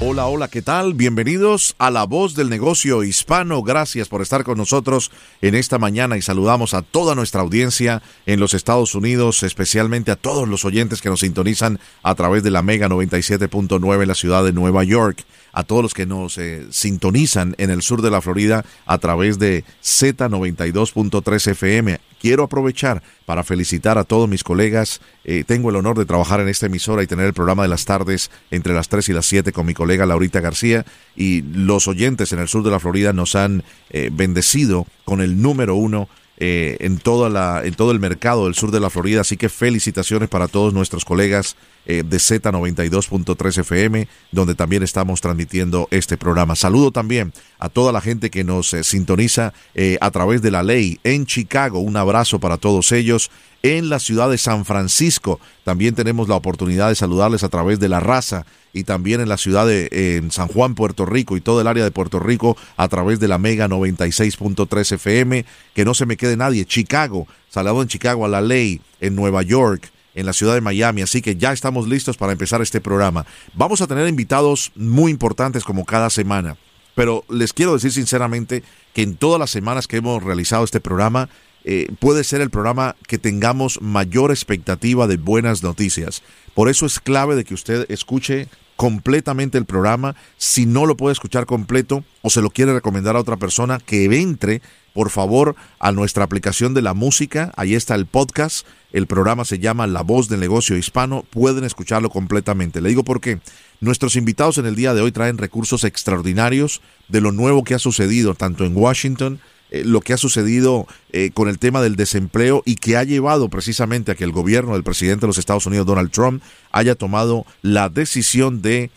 Hola, hola, ¿qué tal? Bienvenidos a La Voz del Negocio Hispano. Gracias por estar con nosotros en esta mañana y saludamos a toda nuestra audiencia en los Estados Unidos, especialmente a todos los oyentes que nos sintonizan a través de la Mega 97.9 en la ciudad de Nueva York a todos los que nos eh, sintonizan en el sur de la Florida a través de Z92.3 FM. Quiero aprovechar para felicitar a todos mis colegas. Eh, tengo el honor de trabajar en esta emisora y tener el programa de las tardes entre las 3 y las 7 con mi colega Laurita García. Y los oyentes en el sur de la Florida nos han eh, bendecido con el número uno en, toda la, en todo el mercado del sur de la Florida. Así que felicitaciones para todos nuestros colegas eh, de Z92.3 FM, donde también estamos transmitiendo este programa. Saludo también a toda la gente que nos eh, sintoniza eh, a través de la ley en Chicago. Un abrazo para todos ellos. En la ciudad de San Francisco también tenemos la oportunidad de saludarles a través de la raza y también en la ciudad de en San Juan, Puerto Rico y todo el área de Puerto Rico a través de la Mega 96.3 FM. Que no se me quede nadie. Chicago, saludo en Chicago a la ley, en Nueva York, en la ciudad de Miami, así que ya estamos listos para empezar este programa. Vamos a tener invitados muy importantes como cada semana, pero les quiero decir sinceramente que en todas las semanas que hemos realizado este programa, eh, puede ser el programa que tengamos mayor expectativa de buenas noticias. Por eso es clave de que usted escuche completamente el programa. Si no lo puede escuchar completo o se lo quiere recomendar a otra persona, que entre por favor a nuestra aplicación de la música. Ahí está el podcast. El programa se llama La Voz del Negocio Hispano. Pueden escucharlo completamente. Le digo porque nuestros invitados en el día de hoy traen recursos extraordinarios de lo nuevo que ha sucedido tanto en Washington, eh, lo que ha sucedido eh, con el tema del desempleo y que ha llevado precisamente a que el gobierno del presidente de los Estados Unidos, Donald Trump, haya tomado la decisión de eh,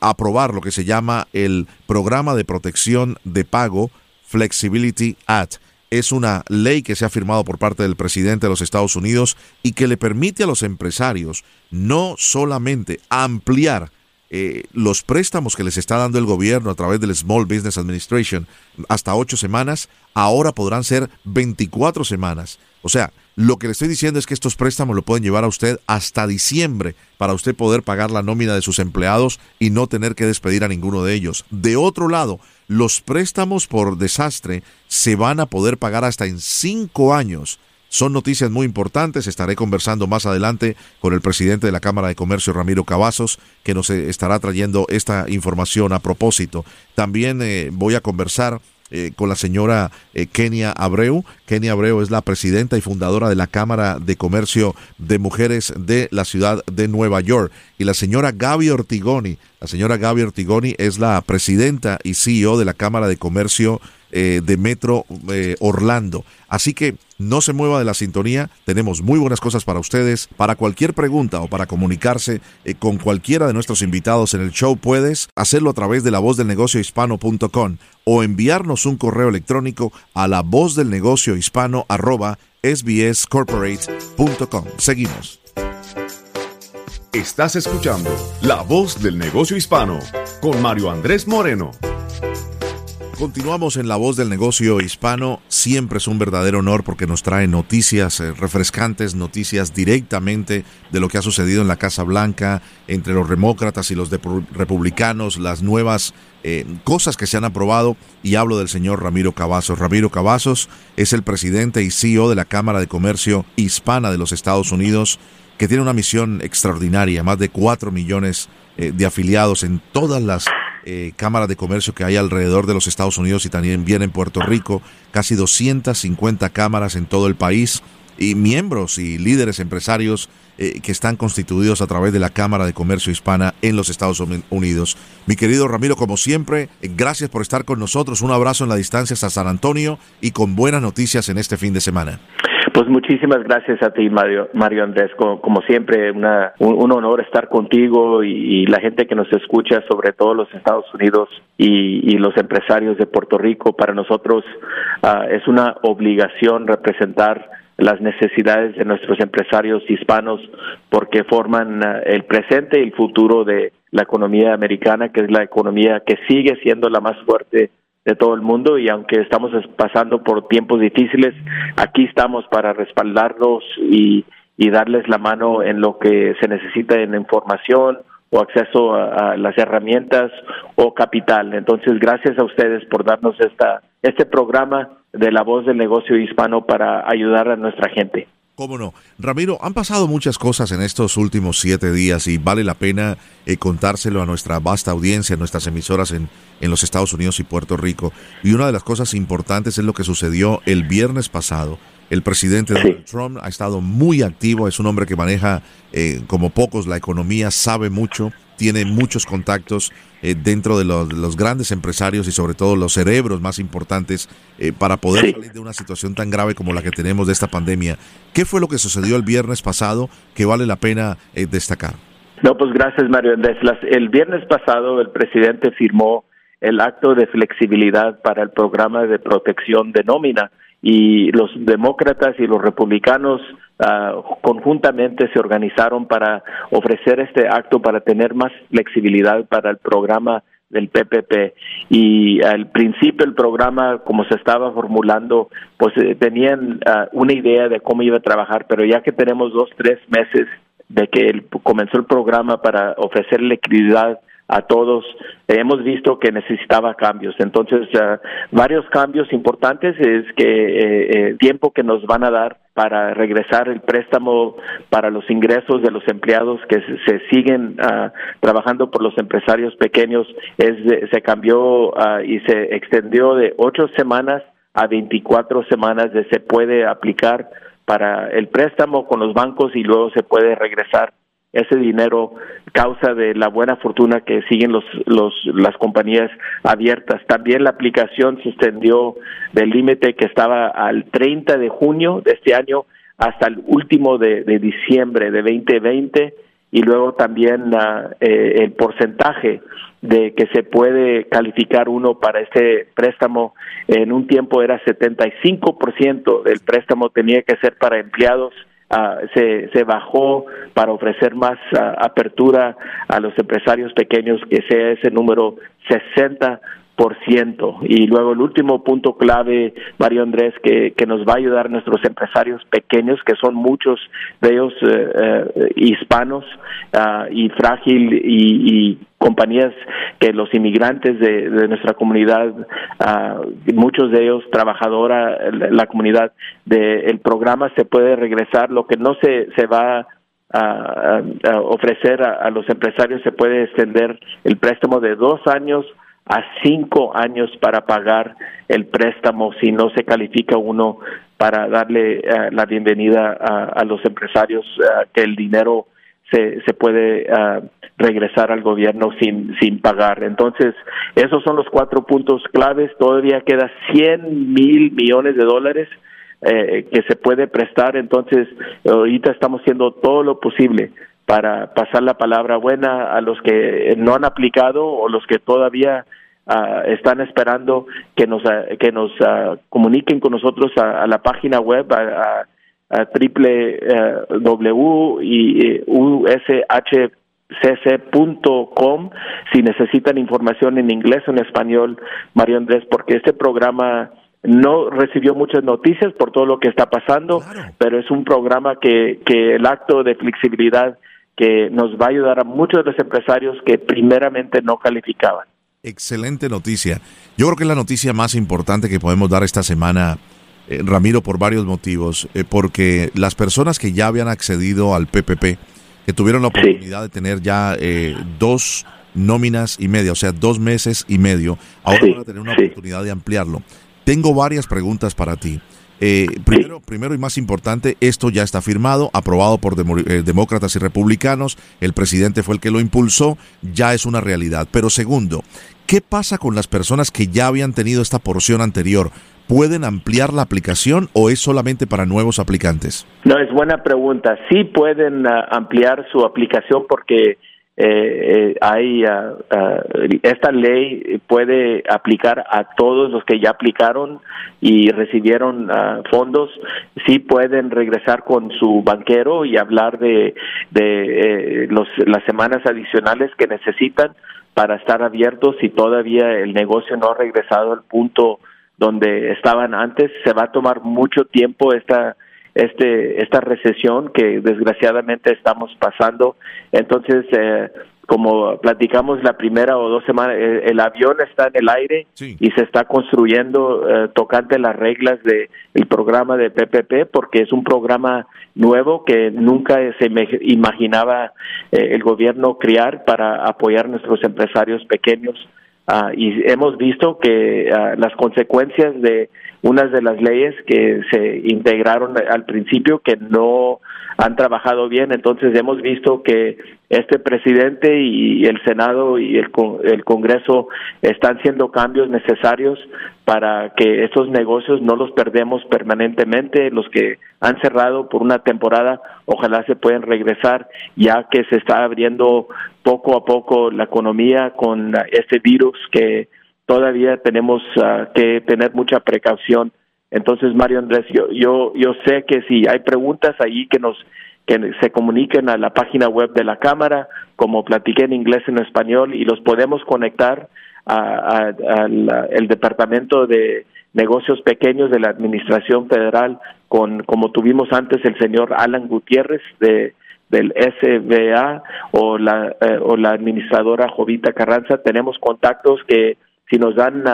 aprobar lo que se llama el programa de protección de pago Flexibility Act. Es una ley que se ha firmado por parte del presidente de los Estados Unidos y que le permite a los empresarios no solamente ampliar eh, los préstamos que les está dando el gobierno a través del Small Business Administration hasta ocho semanas, ahora podrán ser 24 semanas. O sea, lo que le estoy diciendo es que estos préstamos lo pueden llevar a usted hasta diciembre para usted poder pagar la nómina de sus empleados y no tener que despedir a ninguno de ellos. De otro lado, los préstamos por desastre se van a poder pagar hasta en cinco años. Son noticias muy importantes. Estaré conversando más adelante con el presidente de la Cámara de Comercio, Ramiro Cavazos, que nos estará trayendo esta información a propósito. También eh, voy a conversar eh, con la señora eh, Kenia Abreu. Kenia Abreu es la presidenta y fundadora de la Cámara de Comercio de Mujeres de la ciudad de Nueva York. Y la señora Gaby Ortigoni. La señora Gaby Ortigoni es la presidenta y CEO de la Cámara de Comercio eh, de Metro eh, Orlando. Así que no se mueva de la sintonía, tenemos muy buenas cosas para ustedes. Para cualquier pregunta o para comunicarse eh, con cualquiera de nuestros invitados en el show, puedes hacerlo a través de la voz del negocio hispano.com o enviarnos un correo electrónico a la voz del negocio hispano arroba. Seguimos. Estás escuchando La Voz del Negocio Hispano con Mario Andrés Moreno. Continuamos en La Voz del Negocio Hispano. Siempre es un verdadero honor porque nos trae noticias eh, refrescantes, noticias directamente de lo que ha sucedido en la Casa Blanca entre los demócratas y los republicanos, las nuevas eh, cosas que se han aprobado. Y hablo del señor Ramiro Cavazos. Ramiro Cavazos es el presidente y CEO de la Cámara de Comercio Hispana de los Estados Unidos, que tiene una misión extraordinaria, más de 4 millones eh, de afiliados en todas las eh, cámaras de comercio que hay alrededor de los Estados Unidos y también viene en Puerto Rico, casi 250 cámaras en todo el país y miembros y líderes empresarios eh, que están constituidos a través de la Cámara de Comercio Hispana en los Estados Unidos. Mi querido Ramiro, como siempre, eh, gracias por estar con nosotros. Un abrazo en la distancia hasta San Antonio y con buenas noticias en este fin de semana. Pues muchísimas gracias a ti, Mario, Mario Andrés. Como, siempre, una, un, honor estar contigo y, la gente que nos escucha, sobre todo los Estados Unidos y, los empresarios de Puerto Rico. Para nosotros ah, es una obligación representar las necesidades de nuestros empresarios hispanos porque forman ah, el presente y el futuro de la economía americana, que es la economía que sigue siendo la más fuerte de todo el mundo y aunque estamos pasando por tiempos difíciles, aquí estamos para respaldarlos y, darles la mano en lo que se necesita en información o acceso a, las herramientas o capital. Entonces, gracias a ustedes por darnos esta este programa de la voz del negocio hispano para ayudar a nuestra gente. Cómo no. Ramiro, han pasado muchas cosas en estos últimos siete días y vale la pena eh, contárselo a nuestra vasta audiencia, a nuestras emisoras en, en los Estados Unidos y Puerto Rico. Y una de las cosas importantes es lo que sucedió el viernes pasado. El presidente Donald Trump ha estado muy activo, es un hombre que maneja eh, como pocos la economía, sabe mucho tiene muchos contactos eh, dentro de los, grandes empresarios y sobre todo los cerebros más importantes eh, para poder salir de una situación tan grave como la que tenemos de esta pandemia. ¿Qué fue lo que sucedió el viernes pasado que vale la pena eh, destacar? No, pues gracias Mario Andrés. el viernes pasado el presidente firmó el acto de flexibilidad para el programa de protección de nómina y los demócratas y los republicanos Ah, conjuntamente se organizaron para ofrecer este acto para tener más flexibilidad para el programa del PPP y al principio el programa como se estaba formulando pues eh, tenían ah, una idea de cómo iba a trabajar pero ya que tenemos dos tres meses de que comenzó el programa para ofrecer liquididad a todos. Hemos visto que necesitaba cambios. Entonces, varios cambios importantes es que eh, eh, tiempo que nos van a dar para regresar el préstamo para los ingresos de los empleados que se, siguen uh, trabajando por los empresarios pequeños es se cambió uh, y se extendió de ocho semanas a 24 semanas de se puede aplicar para el préstamo con los bancos y luego se puede regresar ese dinero causa de la buena fortuna que siguen los, los, las compañías abiertas. También la aplicación se extendió del límite que estaba al 30 de junio de este año hasta el último de, diciembre de 2020 y luego también uh, eh, el porcentaje de que se puede calificar uno para este préstamo en un tiempo era 75% del préstamo tenía que ser para empleados Ah, se, se bajó para ofrecer más ah, apertura a los empresarios pequeños, que sea ese número 60 por ciento. Y luego el último punto clave, Mario Andrés, que, que nos va a ayudar nuestros empresarios pequeños, que son muchos de ellos eh, eh, hispanos ah, y frágil y, compañías que los inmigrantes de, nuestra comunidad, uh, muchos de ellos trabajadora, la comunidad del programa se puede regresar, lo que no se, se va a, ofrecer a, a, los empresarios se puede extender el préstamo de dos años a cinco años para pagar el préstamo si no se califica uno para darle eh, la bienvenida a, los empresarios eh, que el dinero se, se puede eh, regresar al gobierno sin, sin pagar. Entonces, esos son los cuatro puntos claves. Todavía queda 100 mil millones de dólares que se puede prestar. Entonces, ahorita estamos haciendo todo lo posible para pasar la palabra buena a los que no han aplicado o los que todavía ah, están esperando que nos ah, que nos ah, comuniquen con nosotros a, la página web a, triple w y si necesitan información en inglés o en español Mario Andrés porque este programa no recibió muchas noticias por todo lo que está pasando, pero es un programa que, que el acto de flexibilidad que nos va a ayudar a muchos de los empresarios que primeramente no calificaban. Excelente noticia. Yo creo que es la noticia más importante que podemos dar esta semana, eh, Ramiro, por varios motivos. Eh, porque las personas que ya habían accedido al PPP, que tuvieron la oportunidad de tener ya eh, dos nóminas y media, o sea, dos meses y medio, ahora van a tener una oportunidad de ampliarlo. Tengo varias preguntas para ti. Eh, primero, primero y más importante, esto ya está firmado, aprobado por eh, demócratas y republicanos, el presidente fue el que lo impulsó, ya es una realidad. Pero segundo, ¿qué pasa con las personas que ya habían tenido esta porción anterior? ¿Pueden ampliar la aplicación o es solamente para nuevos aplicantes? No, es buena pregunta. Sí pueden ah, ampliar su aplicación porque eh, eh, hay ah, esta ley puede aplicar a todos los que ya aplicaron y recibieron ah, fondos sí pueden regresar con su banquero y hablar de, de eh, los, las semanas adicionales que necesitan para estar abiertos si todavía el negocio no ha regresado al punto donde estaban antes. Se va a tomar mucho tiempo esta este esta recesión que desgraciadamente estamos pasando. Entonces eh, como platicamos la primera o dos semanas eh, el, avión está en el aire y se está construyendo eh, tocante las reglas de el programa de PPP porque es un programa nuevo que nunca se imaginaba el gobierno crear para apoyar a nuestros empresarios pequeños Ah, y hemos visto que ah, las consecuencias de unas de las leyes que se integraron al principio que no han trabajado bien, entonces hemos visto que este presidente y el Senado y el, el Congreso están haciendo cambios necesarios para que estos negocios no los perdemos permanentemente, los que han cerrado por una temporada, ojalá se puedan regresar ya que se está abriendo poco a poco la economía con este virus que todavía tenemos ah, que tener mucha precaución. Entonces, Mario Andrés, yo, yo, yo sé que si hay preguntas ahí que nos que se comuniquen a la página web de la Cámara, como platiqué en inglés en español, y los podemos conectar al el Departamento de Negocios Pequeños de la Administración Federal, con como tuvimos antes el señor Alan Gutiérrez de del SBA o la, eh, o la administradora Jovita Carranza, tenemos contactos que si nos dan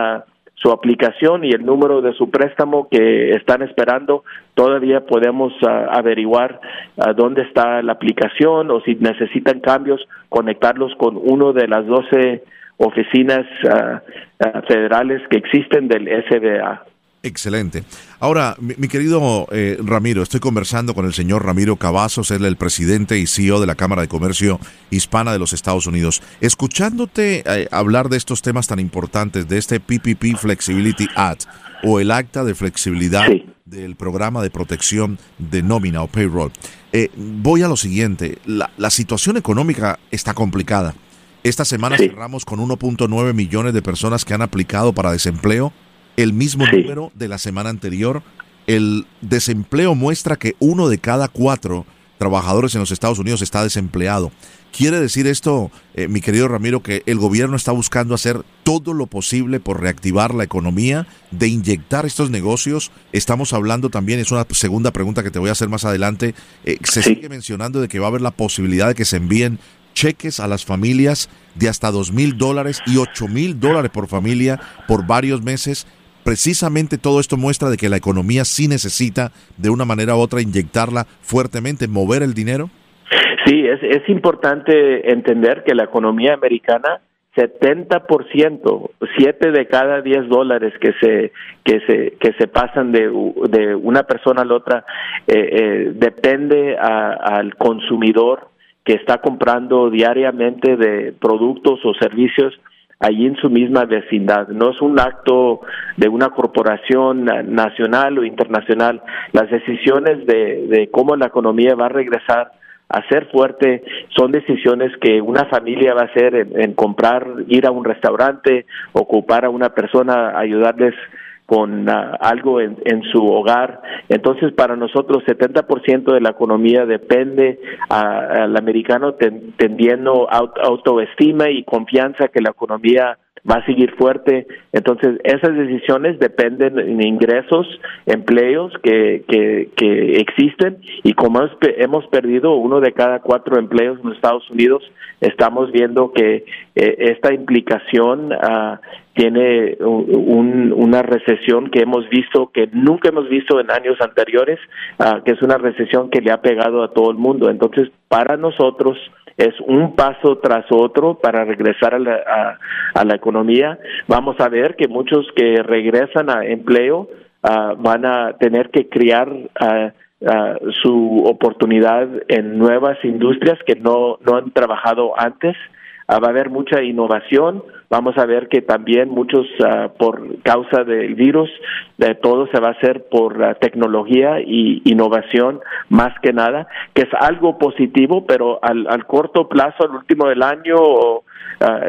su aplicación y el número de su préstamo que están esperando, todavía podemos ah, averiguar ah, dónde está la aplicación o si necesitan cambios, conectarlos con uno de las 12 oficinas ah, federales que existen del SBA. Excelente. Ahora, mi, querido eh, Ramiro, estoy conversando con el señor Ramiro Cavazos, él es el presidente y CEO de la Cámara de Comercio Hispana de los Estados Unidos. Escuchándote eh, hablar de estos temas tan importantes, de este PPP Flexibility Act o el acta de flexibilidad del programa de protección de nómina o payroll, eh, voy a lo siguiente. La, situación económica está complicada. Esta semana cerramos con 1.9 millones de personas que han aplicado para desempleo el mismo número de la semana anterior. El desempleo muestra que uno de cada cuatro trabajadores en los Estados Unidos está desempleado. ¿Quiere decir esto, eh, mi querido Ramiro, que el gobierno está buscando hacer todo lo posible por reactivar la economía, de inyectar estos negocios? Estamos hablando también, es una segunda pregunta que te voy a hacer más adelante, eh, se sigue mencionando de que va a haber la posibilidad de que se envíen cheques a las familias de hasta dos mil dólares y ocho mil dólares por familia por varios meses precisamente todo esto muestra de que la economía sí necesita de una manera u otra inyectarla fuertemente, mover el dinero? Sí, es, importante entender que la economía americana 70%, 7 de cada 10 dólares que se que se que se pasan de, de una persona a la otra eh, eh, depende al consumidor que está comprando diariamente de productos o servicios allí en su misma vecindad. No es un acto de una corporación nacional o internacional. Las decisiones de, de cómo la economía va a regresar a ser fuerte son decisiones que una familia va a hacer en comprar, ir a un restaurante, ocupar a una persona, ayudarles con ah, algo en, su hogar. Entonces, para nosotros, 70% de la economía depende al americano tendiendo autoestima y confianza que la economía va a seguir fuerte. Entonces, esas decisiones dependen de ingresos, empleos que, que, que existen y como hemos perdido uno de cada cuatro empleos en Estados Unidos, estamos viendo que eh, esta implicación uh, tiene un, una recesión que hemos visto, que nunca hemos visto en años anteriores, uh, que es una recesión que le ha pegado a todo el mundo. Entonces, para nosotros, es un paso tras otro para regresar a la, a, la economía. Vamos a ver que muchos que regresan a empleo ah, van a tener que criar ah, ah, su oportunidad en nuevas industrias que no, no han trabajado antes. va a haber mucha innovación, vamos a ver que también muchos uh, por causa del virus de todo se va a hacer por uh, tecnología y innovación más que nada que es algo positivo pero al, al corto plazo al último del año uh,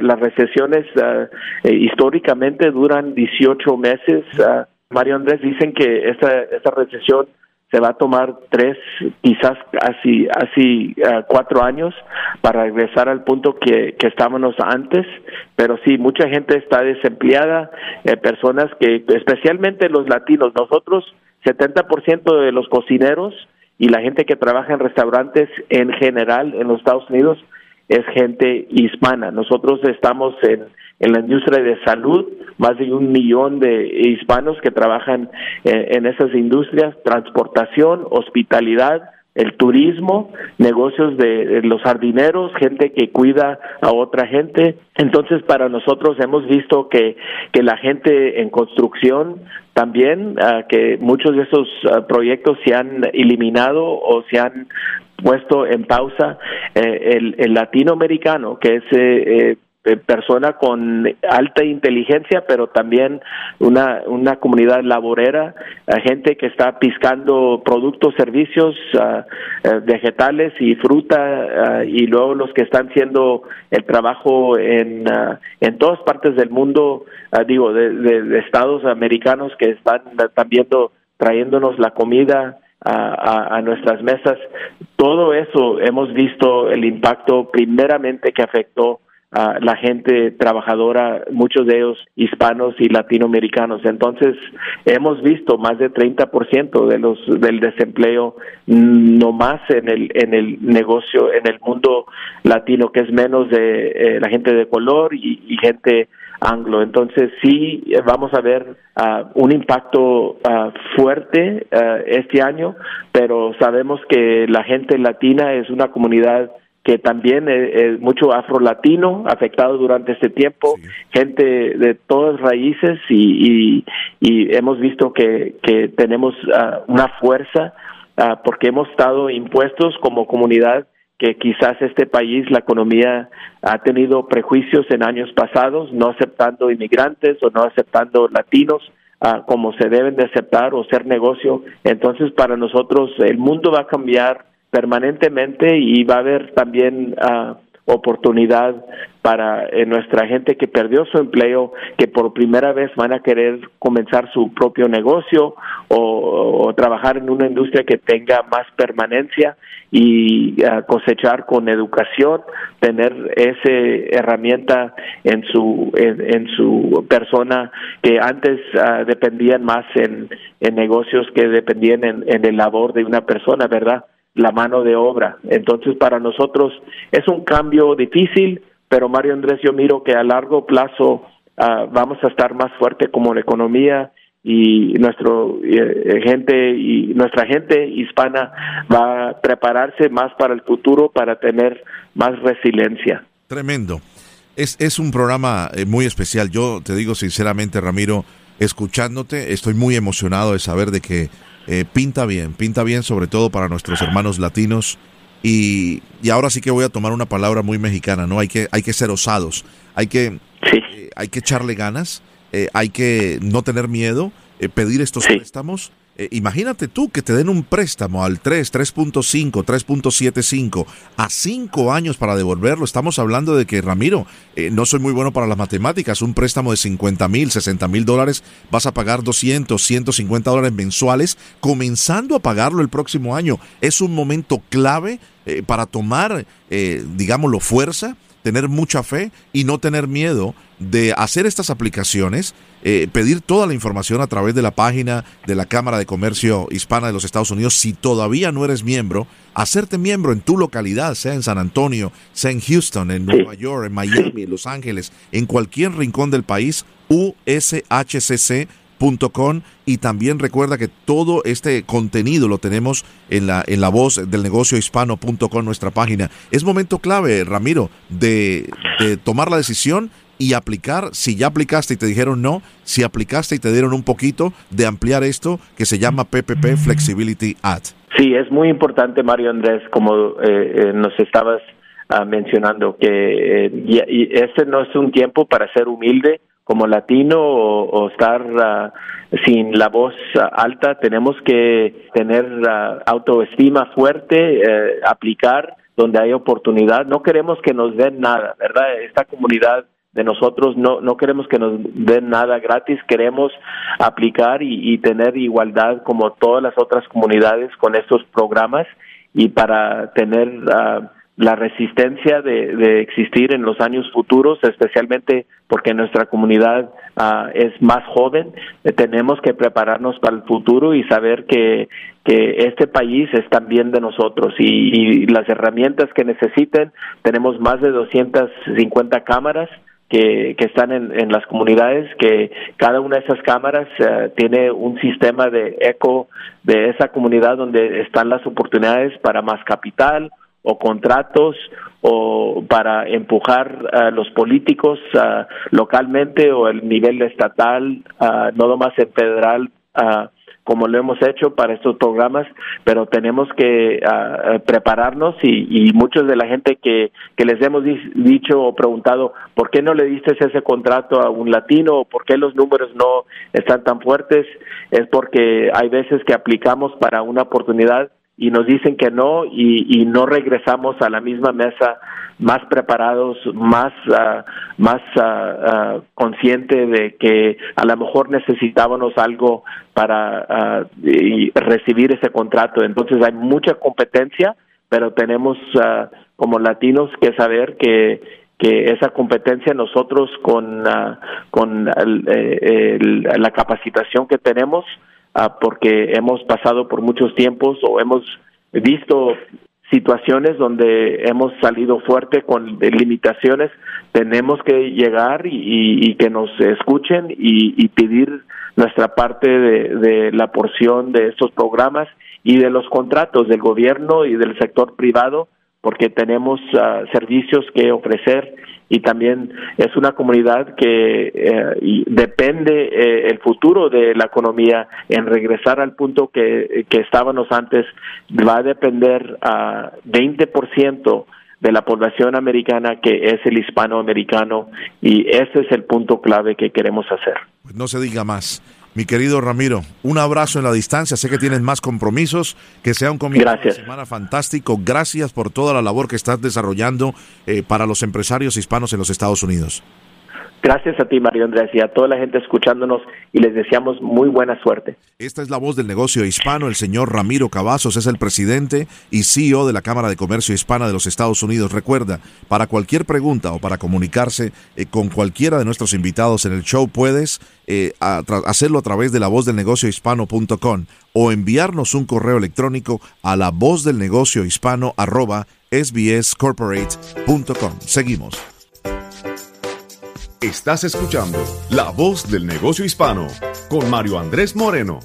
las recesiones históricamente duran 18 meses. Mario Andrés dicen que esta esta recesión se va a tomar tres, quizás así, así uh, cuatro años para regresar al punto que, que estábamos antes, pero sí, mucha gente está desempleada, eh, personas que, especialmente los latinos, nosotros, 70% de los cocineros y la gente que trabaja en restaurantes en general en los Estados Unidos es gente hispana. Nosotros estamos en en la industria de salud, más de un millón de hispanos que trabajan eh, en, esas industrias, transportación, hospitalidad, el turismo, negocios de, los jardineros, gente que cuida a otra gente. Entonces, para nosotros hemos visto que, que la gente en construcción también, ah, que muchos de esos ah, proyectos se han eliminado o se han puesto en pausa. Eh, el, el, latinoamericano, que es eh, eh, persona con alta inteligencia, pero también una, una comunidad laborera, gente que está piscando productos, servicios, eh, vegetales y fruta, y luego los que están haciendo el trabajo en, en todas partes del mundo, digo, de, de, estados americanos que están también trayéndonos la comida, a, a, nuestras mesas. Todo eso hemos visto el impacto primeramente que afectó la gente trabajadora, muchos de ellos hispanos y latinoamericanos. Entonces, hemos visto más de 30% de los del desempleo no más en el en el negocio en el mundo latino, que es menos de eh, la gente de color y, gente anglo. Entonces, sí vamos a ver uh, un impacto uh, fuerte uh, este año, pero sabemos que la gente latina es una comunidad que también es, mucho afro-latino afectado durante este tiempo, gente de todas raíces y, y, hemos visto que, que tenemos ah, una fuerza ah, porque hemos estado impuestos como comunidad que quizás este país, la economía ha tenido prejuicios en años pasados, no aceptando inmigrantes o no aceptando latinos ah, como se deben de aceptar o ser negocio. Entonces, para nosotros el mundo va a cambiar permanentemente y va a haber también uh, oportunidad para eh, nuestra gente que perdió su empleo, que por primera vez van a querer comenzar su propio negocio o, trabajar en una industria que tenga más permanencia y cosechar con educación, tener esa herramienta en su en, su persona que antes uh, dependían más en, en negocios que dependían en, en el labor de una persona, ¿verdad? La mano de obra. Entonces, para nosotros es un cambio difícil, pero Mario Andrés, yo miro que a largo plazo ah, vamos a estar más fuerte como la economía y nuestro eh, gente y nuestra gente hispana va a prepararse más para el futuro para tener más resiliencia. Tremendo. Es, es un programa eh, muy especial. Yo te digo sinceramente, Ramiro, escuchándote, estoy muy emocionado de saber de que eh, pinta bien, pinta bien sobre todo para nuestros hermanos latinos. Y, y, ahora sí que voy a tomar una palabra muy mexicana, ¿no? Hay que, hay que ser osados, hay que, eh, hay que echarle ganas, eh, hay que no tener miedo, pedir estos préstamos eh, imagínate tú que te den un préstamo al 3, 3.5, 3.75 a 5 años para devolverlo. Estamos hablando de que, Ramiro, eh, no soy muy bueno para las matemáticas. Un préstamo de 50 mil, 60 mil dólares, vas a pagar 200, 150 dólares mensuales, comenzando a pagarlo el próximo año. Es un momento clave eh, para tomar, digámoslo, fuerza tener mucha fe y no tener miedo de hacer estas aplicaciones, eh, pedir toda la información a través de la página de la Cámara de Comercio Hispana de los Estados Unidos. Si todavía no eres miembro, hacerte miembro en tu localidad, sea en San Antonio, sea en Houston, en Nueva York, en Miami, en Los Ángeles, en cualquier rincón del país, ushcc.org y también recuerda que todo este contenido lo tenemos en la, en la voz del negocio hispano.com, nuestra página. Es momento clave, Ramiro, de, tomar la decisión y aplicar, si ya aplicaste y te dijeron no, si aplicaste y te dieron un poquito, de ampliar esto que se llama PPP Flexibility Act. Sí, es muy importante, Mario Andrés, como eh, eh, nos estabas ah, mencionando, que eh, y, este no es un tiempo para ser humilde, como latino o, estar uh, sin la voz alta, tenemos que tener uh, autoestima fuerte, eh, aplicar donde hay oportunidad. No queremos que nos den nada, ¿verdad? Esta comunidad de nosotros no, no queremos que nos den nada gratis, queremos aplicar y, y tener igualdad como todas las otras comunidades con estos programas y para tener la resistencia de, existir en los años futuros, especialmente porque nuestra comunidad uh, es más joven, eh, tenemos que prepararnos para el futuro y saber que, que este país es también de nosotros. Y, las herramientas que necesiten, tenemos más de 250 cámaras que, que, están en, en, las comunidades, que cada una de esas cámaras uh, tiene un sistema de eco de esa comunidad donde están las oportunidades para más capital o contratos o para empujar a los políticos uh, localmente o el nivel estatal, uh, no nomás en federal, uh, como lo hemos hecho para estos programas, pero tenemos que prepararnos y, y, muchos de la gente que, que les hemos dicho o preguntado, ¿por qué no le diste ese contrato a un latino o por qué los números no están tan fuertes? Es porque hay veces que aplicamos para una oportunidad y nos dicen que no y, no regresamos a la misma mesa más preparados, más uh, más uh, consciente de que a lo mejor necesitábamos algo para recibir ese contrato. Entonces hay mucha competencia, pero tenemos como latinos que saber que que esa competencia nosotros con con la capacitación que tenemos Ah, porque hemos pasado por muchos tiempos o hemos visto situaciones donde hemos salido fuerte con limitaciones, tenemos que llegar y, que nos escuchen y, pedir nuestra parte de, de, la porción de estos programas y de los contratos del gobierno y del sector privado, porque tenemos uh, servicios que ofrecer y también es una comunidad que eh, depende eh, el futuro de la economía en regresar al punto que, que estábamos antes va a depender a 20% de la población americana que es el hispanoamericano y ese es el punto clave que queremos hacer. Pues no se diga más. Mi querido Ramiro, un abrazo en la distancia. Sé que tienes más compromisos. Que sea un comienzo de semana fantástico. Gracias por toda la labor que estás desarrollando eh, para los empresarios hispanos en los Estados Unidos. Gracias a ti, Mario Andrés, y a toda la gente escuchándonos y les deseamos muy buena suerte. Esta es la voz del negocio hispano. El señor Ramiro Cavazos es el presidente y CEO de la Cámara de Comercio Hispana de los Estados Unidos. Recuerda, para cualquier pregunta o para comunicarse eh, con cualquiera de nuestros invitados en el show, puedes eh, hacerlo a través de la voz del negocio hispano.com o enviarnos un correo electrónico a la voz del negocio hispano arroba sbscorporate.com. Seguimos. Estás escuchando La Voz del Negocio Hispano con Mario Andrés Moreno.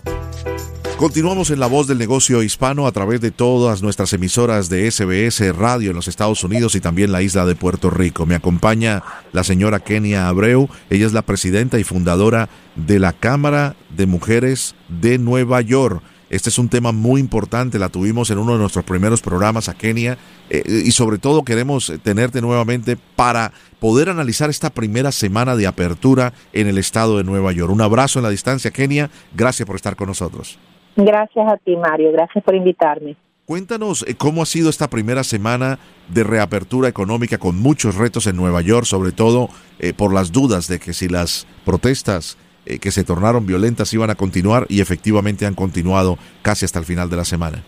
Continuamos en La Voz del Negocio Hispano a través de todas nuestras emisoras de SBS Radio en los Estados Unidos y también la isla de Puerto Rico. Me acompaña la señora Kenia Abreu. Ella es la presidenta y fundadora de la Cámara de Mujeres de Nueva York. Este es un tema muy importante, la tuvimos en uno de nuestros primeros programas a Kenia eh, y sobre todo queremos tenerte nuevamente para poder analizar esta primera semana de apertura en el estado de Nueva York. Un abrazo en la distancia, Kenia. Gracias por estar con nosotros. Gracias a ti, Mario. Gracias por invitarme. Cuéntanos eh, cómo ha sido esta primera semana de reapertura económica con muchos retos en Nueva York, sobre todo eh, por las dudas de que si las protestas eh, que se tornaron violentas iban a continuar y efectivamente han continuado casi hasta el final de la semana.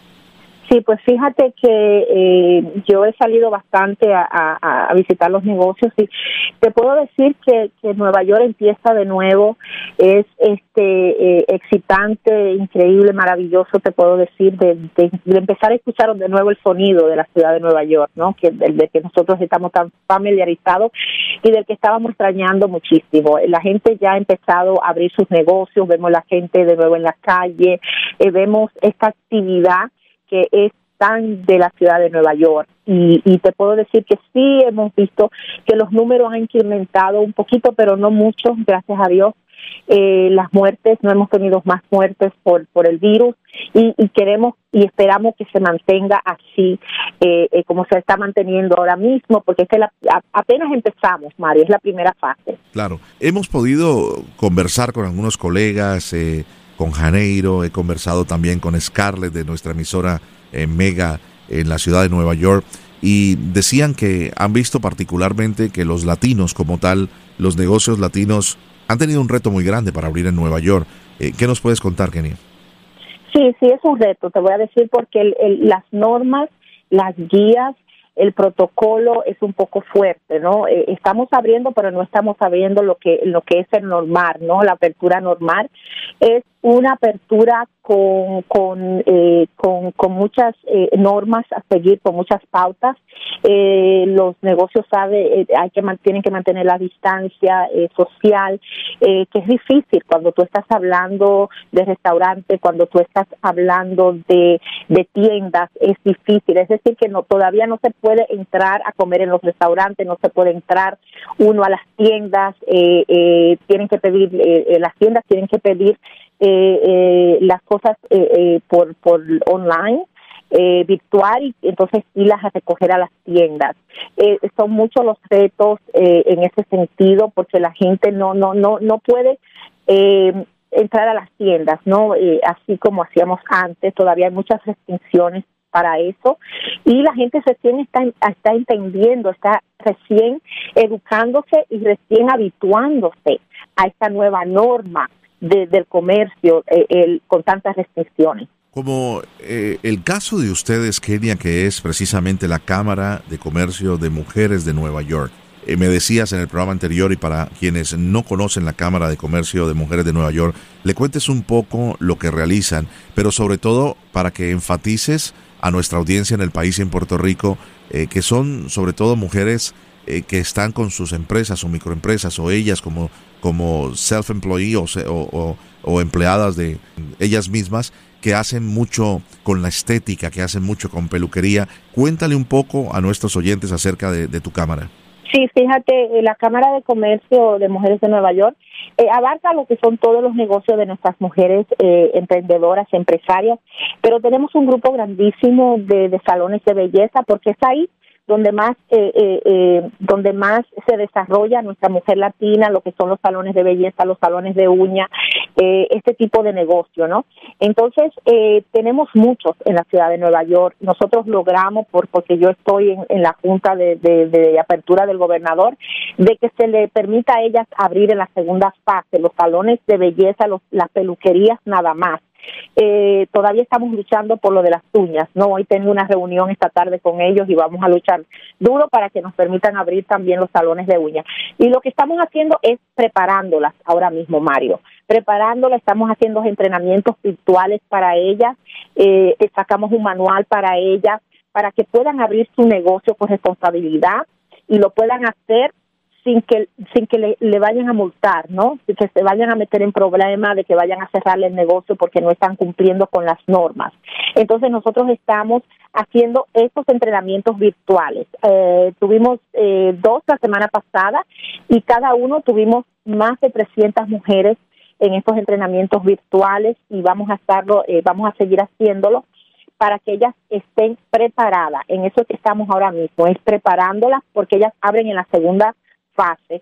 Sí, pues fíjate que eh, yo he salido bastante a, visitar los negocios y te puedo decir que, Nueva York empieza de nuevo, es este eh, excitante, increíble, maravilloso, te puedo decir, de, empezar a escuchar de nuevo el sonido de la ciudad de Nueva York, ¿no? Que del, que nosotros estamos tan familiarizados y del que estábamos extrañando muchísimo. La gente ya ha empezado a abrir sus negocios, vemos la gente de nuevo en la calle, eh, vemos esta actividad que es tan de la ciudad de Nueva York. Y, te puedo decir que sí hemos visto que los números han incrementado un poquito, pero no mucho, gracias a Dios. Eh, las muertes, no hemos tenido más muertes por, por el virus y, queremos y esperamos que se mantenga así eh, eh, como se está manteniendo ahora mismo, porque es que apenas empezamos, Mario, es la primera fase. Claro, hemos podido conversar con algunos colegas, con Janeiro, he conversado también con Scarlett de nuestra emisora eh, Mega en la ciudad de Nueva York y decían que han visto particularmente que los latinos como tal, los negocios latinos han tenido un reto muy grande para abrir en Nueva York. Eh, ¿Qué nos puedes contar, Kenia? Sí, sí, es un reto, te voy a decir, porque las normas, las guías, el protocolo es un poco fuerte, ¿no? Eh, estamos abriendo, pero no estamos abriendo lo que lo que es el normal, ¿no? La apertura normal es una apertura con con, eh, con, con, muchas eh, normas a seguir, con muchas pautas. Eh, los negocios sabe, hay que tienen que mantener la distancia social, que es difícil cuando tú estás hablando de restaurante, cuando tú estás hablando de, de tiendas, es difícil. Es decir, que no todavía no se puede entrar a comer en los restaurantes, no se puede entrar uno a las tiendas, tienen que pedir, las tiendas tienen que pedir eh, eh, las cosas eh, eh, por, por online. Eh, virtual y entonces irlas a recoger a las tiendas. Eh, son muchos los retos eh, en ese sentido porque la gente no no no no puede eh, entrar a las tiendas, no así como hacíamos antes. Todavía hay muchas restricciones para eso y la gente recién está está entendiendo, está recién educándose y recién habituándose a esta nueva norma del comercio eh, el, con tantas restricciones. Como eh, el caso de ustedes, Kenia, que es precisamente la Cámara de Comercio de Mujeres de Nueva York. Eh, me decías en el programa anterior y para quienes no conocen la Cámara de Comercio de Mujeres de Nueva York, le cuentes un poco lo que realizan, pero sobre todo para que enfatices a nuestra audiencia en el país y en Puerto Rico, que son sobre todo mujeres que están con sus empresas o microempresas o ellas como como self-employee o, o, empleadas de ellas mismas que hacen mucho con la estética, que hacen mucho con peluquería. Cuéntale un poco a nuestros oyentes acerca de, tu cámara. Sí, fíjate, eh, la Cámara de Comercio de Mujeres de Nueva York eh, abarca lo que son todos los negocios de nuestras mujeres eh, emprendedoras, empresarias, pero tenemos un grupo grandísimo de, de, salones de belleza porque es ahí donde más eh, eh, eh, donde más se desarrolla nuestra mujer latina, lo que son los salones de belleza, los salones de uña, eh, este tipo de negocio, ¿no? Entonces eh, tenemos muchos en la ciudad de Nueva York. Nosotros logramos, por porque yo estoy en, la junta de, de, apertura del gobernador, de que se le permita a ellas abrir en la segunda fase los salones de belleza, los, las peluquerías nada más eh, todavía estamos luchando por lo de las uñas, ¿no? Hoy tengo una reunión esta tarde con ellos y vamos a luchar duro para que nos permitan abrir también los salones de uñas. Y lo que estamos haciendo es preparándolas ahora mismo, Mario. Preparándolas, estamos haciendo entrenamientos virtuales para ellas, eh, sacamos un manual para ellas, para que puedan abrir su negocio con responsabilidad y lo puedan hacer sin que sin que le, vayan a multar, ¿no? Que se vayan a meter en problemas de que vayan a cerrarle el negocio porque no están cumpliendo con las normas. Entonces nosotros estamos haciendo estos entrenamientos virtuales. Eh, tuvimos eh, dos la semana pasada y cada uno tuvimos más de 300 mujeres en estos entrenamientos virtuales y vamos a estarlo, eh, vamos a seguir haciéndolo para que ellas estén preparadas. En eso que estamos ahora mismo, es preparándolas porque ellas abren en la segunda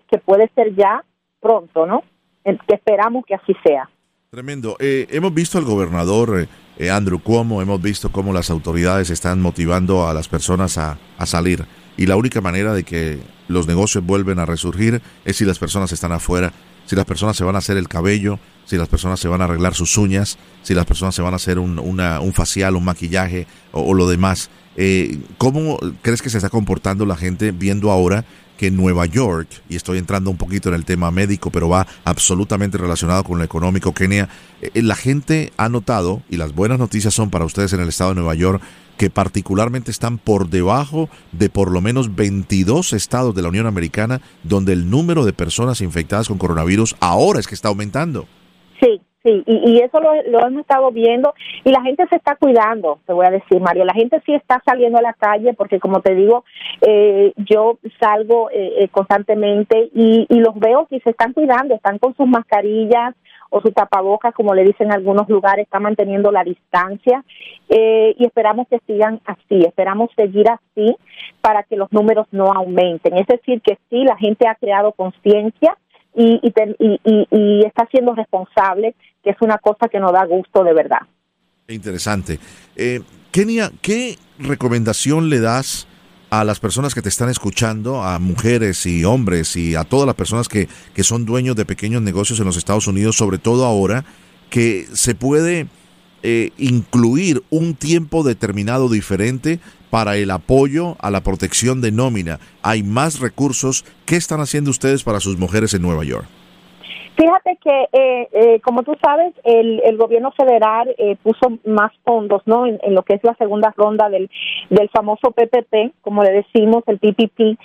que puede ser ya pronto, ¿no? Que esperamos que así sea. Tremendo. Eh, hemos visto al gobernador eh, eh, Andrew Cuomo, hemos visto cómo las autoridades están motivando a las personas a, a, salir. Y la única manera de que los negocios vuelven a resurgir es si las personas están afuera. si las personas se van a hacer el cabello, si las personas se van a arreglar sus uñas, si las personas se van a hacer un, un facial, un maquillaje o, lo demás. Eh, ¿Cómo crees que se está comportando la gente viendo ahora que Nueva York, y estoy entrando un poquito en el tema médico, pero va absolutamente relacionado con lo económico, Kenia, eh, la gente ha notado, y las buenas noticias son para ustedes en el estado de Nueva York, que particularmente están por debajo de por lo menos 22 estados de la Unión Americana donde el número de personas infectadas con coronavirus ahora es que está aumentando. Sí, Sí, y, eso lo, hemos estado viendo y la gente se está cuidando, te voy a decir, Mario. La gente sí está saliendo a la calle porque, como te digo, eh, yo salgo eh, eh, constantemente y, y los veo que se están cuidando, están con sus mascarillas o sus tapabocas, como le dicen en algunos lugares, están manteniendo la distancia y esperamos que sigan así, esperamos seguir así para que los números no aumenten. Es decir, que sí, la gente ha creado conciencia y, y, está siendo responsable, que es una cosa que nos da gusto de verdad. Interesante. Eh, Kenia, ¿qué recomendación le das a las personas que te están escuchando, a mujeres y hombres y a todas las personas que, que son dueños de pequeños negocios en los Estados Unidos, sobre todo ahora, que se puede eh, incluir un tiempo determinado diferente para el apoyo a la protección de nómina. Hay más recursos. ¿Qué están haciendo ustedes para sus mujeres en Nueva York? Fíjate que, eh, eh, como tú sabes, el, el gobierno federal puso más fondos, ¿no? En, lo que es la segunda ronda del, del famoso PPP, como le decimos, el PPP,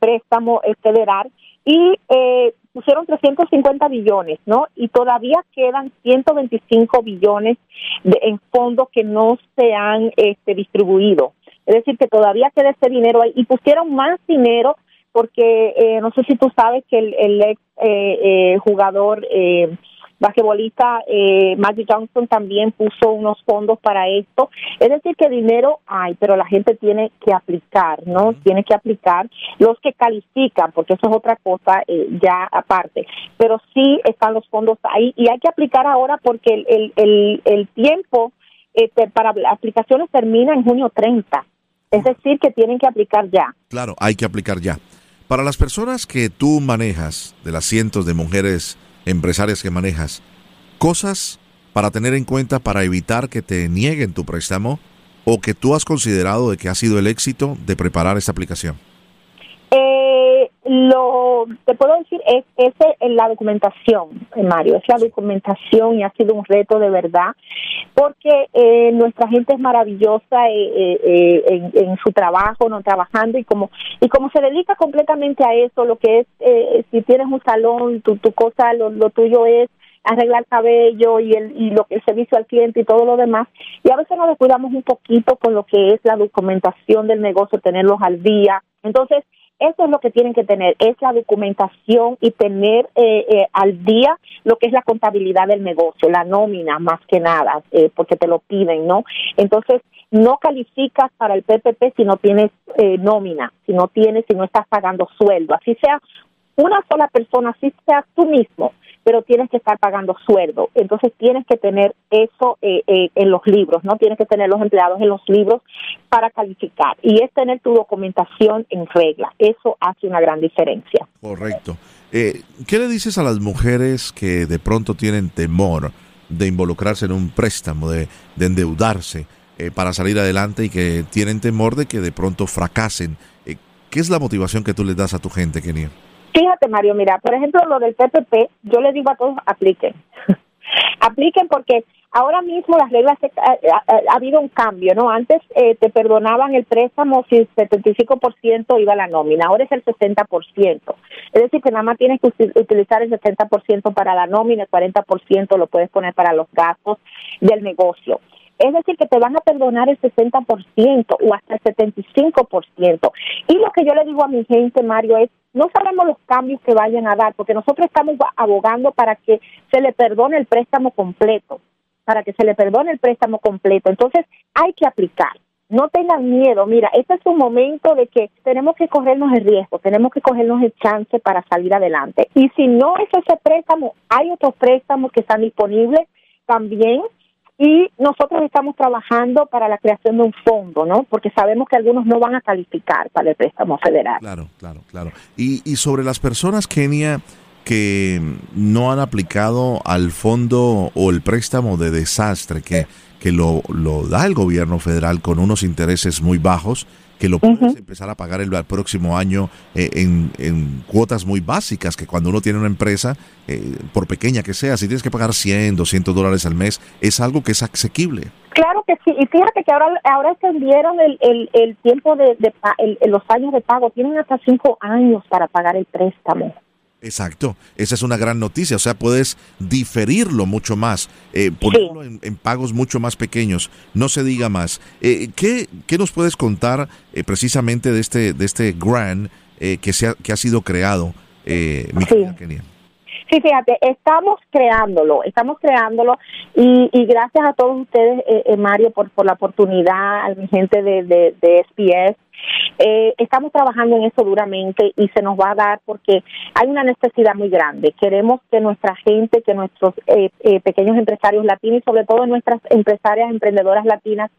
préstamo federal y eh, pusieron 350 billones, ¿no? Y todavía quedan 125 billones de, en fondos que no se han este, distribuido. Es decir, que todavía queda ese dinero ahí y pusieron más dinero porque eh, no sé si tú sabes que el, el ex eh, eh jugador eh, basquetbolista eh, Magic Johnson también puso unos fondos para esto. Es decir, que dinero hay, pero la gente tiene que aplicar, ¿no? Tiene que aplicar los que califican, porque eso es otra cosa eh, ya aparte. Pero sí están los fondos ahí y hay que aplicar ahora porque el, el, el, tiempo este, para aplicaciones termina en junio 30. Es decir, que tienen que aplicar ya. Claro, hay que aplicar ya. Para las personas que tú manejas, de las cientos de mujeres empresarias que manejas, cosas para tener en cuenta para evitar que te nieguen tu préstamo o que tú has considerado de que ha sido el éxito de preparar esta aplicación? Eh, lo te puedo decir es, es la documentación, Mario, es la documentación y ha sido un reto de verdad, porque eh, nuestra gente es maravillosa eh, eh, en, su trabajo, no trabajando y como y como se dedica completamente a eso, lo que es si tienes un salón, tu tu cosa, lo, lo tuyo es arreglar cabello y el y lo que el servicio al cliente y todo lo demás y a veces nos descuidamos un poquito con lo que es la documentación del negocio tenerlos al día. Entonces eso es lo que tienen que tener, es la documentación y tener eh, eh, al día lo que es la contabilidad del negocio, la nómina más que nada, eh, porque te lo piden, ¿no? Entonces, no calificas para el PPP si no tienes nómina, si no tienes, si no estás pagando sueldo, así sea una sola persona, así sea tú mismo, pero tienes que estar pagando sueldo. Entonces tienes que tener eso eh, eh, en los libros, ¿no? Tienes que tener los empleados en los libros para calificar. Y es tener tu documentación en regla. Eso hace una gran diferencia. Correcto. Eh, ¿Qué le dices a las mujeres que de pronto tienen temor de involucrarse en un préstamo, de, endeudarse para salir adelante y que tienen temor de que de pronto fracasen? ¿Qué es la motivación que tú les das a tu gente, Kenia? Fíjate, Mario, mira, por ejemplo, lo del PPP, yo le digo a todos, apliquen. apliquen porque ahora mismo las reglas, ha, habido un cambio, ¿no? Antes eh, te perdonaban el préstamo si el 75% iba a la nómina, ahora es el 60%. Es decir, que nada más tienes que utilizar el 60% para la nómina, el 40% lo puedes poner para los gastos del negocio. Es decir, que te van a perdonar el 60% o hasta el 75%. Y lo que yo le digo a mi gente, Mario, es, no sabemos los cambios que vayan a dar, porque nosotros estamos abogando para que se le perdone el préstamo completo, para que se le perdone el préstamo completo. Entonces, hay que aplicar. No tengan miedo, mira, este es un momento de que tenemos que cogernos el riesgo, tenemos que cogernos el chance para salir adelante. Y si no es ese préstamo, hay otros préstamos que están disponibles también y nosotros estamos trabajando para la creación de un fondo, ¿no? Porque sabemos que algunos no van a calificar para el préstamo federal. Claro, claro, claro. Y, y sobre las personas, Kenia, que no han aplicado al fondo o el préstamo de desastre que, que lo, lo da el gobierno federal con unos intereses muy bajos que lo puedes empezar a pagar el, próximo año eh, en, en, cuotas muy básicas, que cuando uno tiene una empresa, eh, por pequeña que sea, si tienes que pagar 100, 200 dólares al mes, es algo que es asequible. Claro que sí, y fíjate que ahora ahora extendieron el, el, el tiempo de, de los años de pago, tienen hasta cinco años para pagar el préstamo. Exacto, esa es una gran noticia, o sea, puedes diferirlo mucho más, eh, ponerlo en, pagos mucho más pequeños, no se diga más. Eh, ¿qué, ¿qué, nos puedes contar eh, precisamente de este, de este grant eh, que, se ha, que ha sido creado, eh, mi sí. Kenia? Sí, fíjate, estamos creándolo, estamos creándolo y, y gracias a todos ustedes, eh, Mario, por, por la oportunidad, a mi gente de, de, de SPS, eh, estamos trabajando en eso duramente y se nos va a dar porque hay una necesidad muy grande. Queremos que nuestra gente, que nuestros eh, eh, pequeños empresarios latinos y sobre todo nuestras empresarias emprendedoras latinas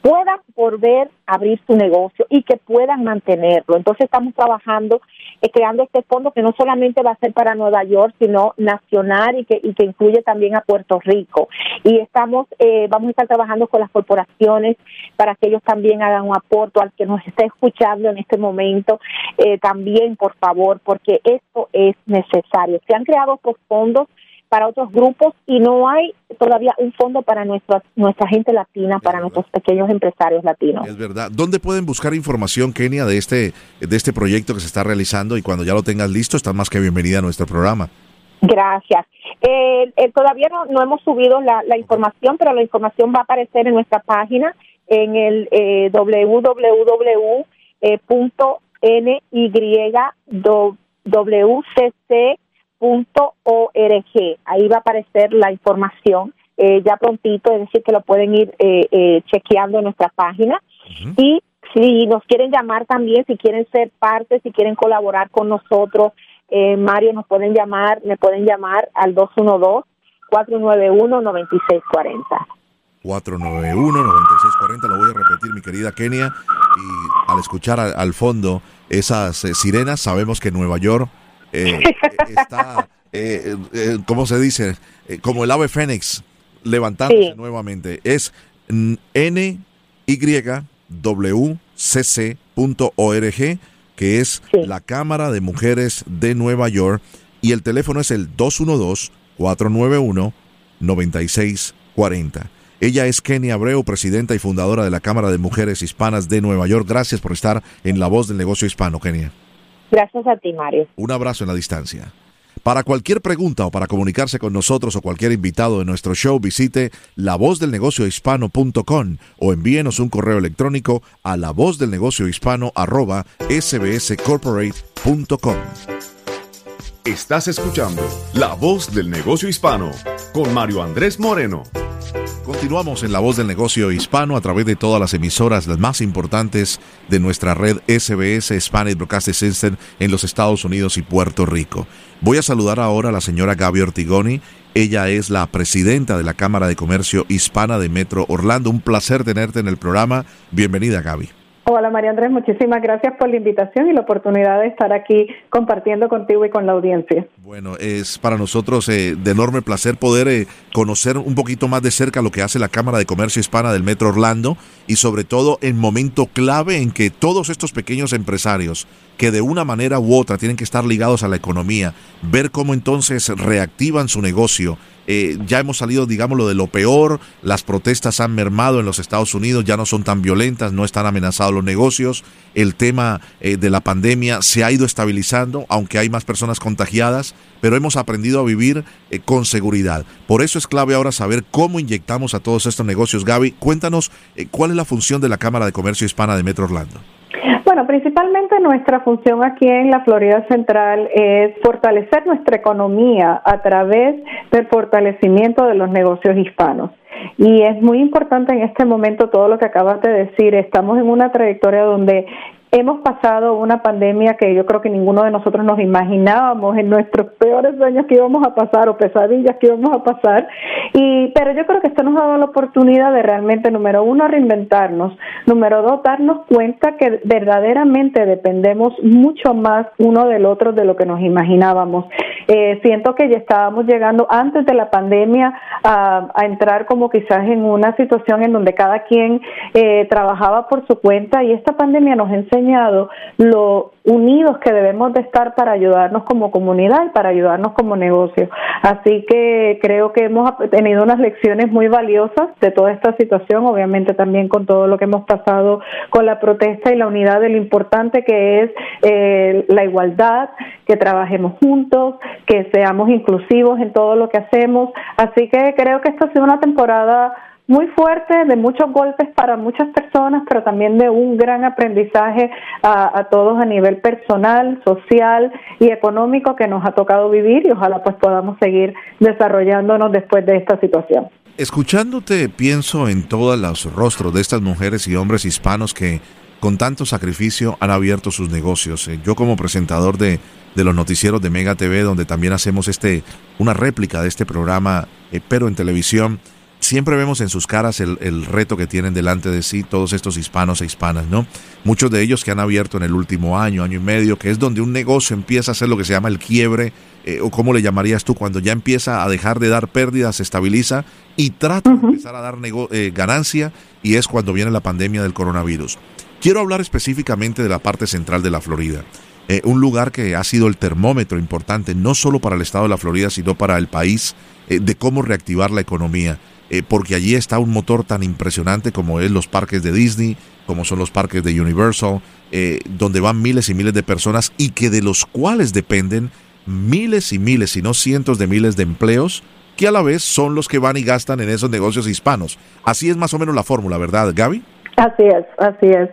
puedan volver abrir su negocio y que puedan mantenerlo. Entonces estamos trabajando eh, creando este fondo que no solamente va a ser para Nueva York, sino nacional y que, y que incluye también a Puerto Rico. Y estamos, eh, vamos a estar trabajando con las corporaciones para que ellos también hagan un aporte al que nos está escuchando en este momento, eh, también por favor, porque esto es necesario. Se han creado estos fondos para otros grupos y no hay todavía un fondo para nuestra, nuestra gente latina, para nuestros pequeños empresarios latinos. Es verdad. ¿Dónde pueden buscar información, Kenia, de este, de este proyecto que se está realizando? Y cuando ya lo tengas listo, estás más que bienvenida a nuestro programa. Gracias. Eh, eh, todavía no, no, hemos subido la, la, información, pero la información va a aparecer en nuestra página en el eh, www.nyWCC org. Ahí va a aparecer la información eh, ya prontito, es decir, que lo pueden ir eh, eh, chequeando en nuestra página. Uh. Y si nos quieren llamar también, si quieren ser parte, si quieren colaborar con nosotros, eh, Mario, nos pueden llamar, me pueden llamar al 212-491-9640. 491-9640, lo voy a repetir, mi querida Kenia. Y al escuchar al, fondo esas eh, sirenas, sabemos que Nueva York eh, está, eh, eh, ¿cómo se dice? Eh, como el ave fénix levantándose sí. nuevamente. Es nywcc.org, que es sí. la Cámara de Mujeres de Nueva York, y el teléfono es el 212-491-9640. Ella es Kenia Abreu, presidenta y fundadora de la Cámara de Mujeres Hispanas de Nueva York. Gracias por estar en La Voz del Negocio Hispano, Kenia. Gracias a ti, Mario. Un abrazo en la distancia. Para cualquier pregunta o para comunicarse con nosotros o cualquier invitado de nuestro show, visite lavozdelnegociohispano.com o envíenos un correo electrónico a lavozdelnegociohispano arroba sbscorporate.com. Estás escuchando La Voz del Negocio Hispano con Mario Andrés Moreno. Continuamos en La Voz del Negocio Hispano a través de todas las emisoras, las más importantes de nuestra red SBS Spanish Broadcasting System en los Estados Unidos y Puerto Rico. Voy a saludar ahora a la señora Gaby Ortigoni. Ella es la presidenta de la Cámara de Comercio Hispana de Metro Orlando. Un placer tenerte en el programa. Bienvenida, Gaby. Hola María Andrés, muchísimas gracias por la invitación y la oportunidad de estar aquí compartiendo contigo y con la audiencia. Bueno, es para nosotros eh, de enorme placer poder eh, conocer un poquito más de cerca lo que hace la Cámara de Comercio Hispana del Metro Orlando y sobre todo en momento clave en que todos estos pequeños empresarios que de una manera u otra tienen que estar ligados a la economía, ver cómo entonces reactivan su negocio. Eh, ya hemos salido, digámoslo, de lo peor, las protestas han mermado en los Estados Unidos, ya no son tan violentas, no están amenazados los negocios, el tema eh, de la pandemia se ha ido estabilizando, aunque hay más personas contagiadas, pero hemos aprendido a vivir eh, con seguridad. Por eso es clave ahora saber cómo inyectamos a todos estos negocios. Gaby, cuéntanos eh, cuál es la función de la Cámara de Comercio Hispana de Metro Orlando. Principalmente nuestra función aquí en la Florida Central es fortalecer nuestra economía a través del fortalecimiento de los negocios hispanos. Y es muy importante en este momento todo lo que acabas de decir. Estamos en una trayectoria donde hemos pasado una pandemia que yo creo que ninguno de nosotros nos imaginábamos en nuestros peores sueños que íbamos a pasar o pesadillas que íbamos a pasar. Y, pero yo creo que esto nos ha dado la oportunidad de realmente, número uno, reinventarnos, número dos, darnos cuenta que verdaderamente dependemos mucho más uno del otro de lo que nos imaginábamos. Eh, siento que ya estábamos llegando antes de la pandemia a, entrar como quizás en una situación en donde cada quien eh, trabajaba por su cuenta y esta pandemia nos ha lo unidos que debemos de estar para ayudarnos como comunidad y para ayudarnos como negocio. Así que creo que hemos tenido unas lecciones muy valiosas de toda esta situación, obviamente también con todo lo que hemos pasado con la protesta y la unidad de lo importante que es eh, la igualdad, que trabajemos juntos, que seamos inclusivos en todo lo que hacemos. Así que creo que esta ha sido una temporada muy fuerte, de muchos golpes para muchas personas, pero también de un gran aprendizaje a, todos a nivel personal, social y económico que nos ha tocado vivir y ojalá pues podamos seguir desarrollándonos después de esta situación. Escuchándote pienso en todos los rostros de estas mujeres y hombres hispanos que con tanto sacrificio han abierto sus negocios. Eh, yo como presentador de, de los noticieros de Mega TV, donde también hacemos este una réplica de este programa, eh, pero en televisión, siempre vemos en sus caras el, reto que tienen delante de sí todos estos hispanos e hispanas, ¿no? Muchos de ellos que han abierto en el último año, año y medio, que es donde un negocio empieza a hacer lo que se llama el quiebre, eh, o cómo le llamarías tú, cuando ya empieza a dejar de dar pérdidas, se estabiliza y trata de empezar a dar eh, ganancia, y es cuando viene la pandemia del coronavirus. Quiero hablar específicamente de la parte central de la Florida. Eh, un lugar que ha sido el termómetro importante no solo para el estado de la Florida, sino para el país, de cómo reactivar la economía. Eh, porque allí está un motor tan impresionante como es los parques de Disney, como son los parques de Universal, eh, donde van miles y miles de personas y que de los cuales dependen miles y miles, si no cientos de miles de empleos, que a la vez son los que van y gastan en esos negocios hispanos. Así es más o menos la fórmula, ¿verdad, Gaby? Así es, así es.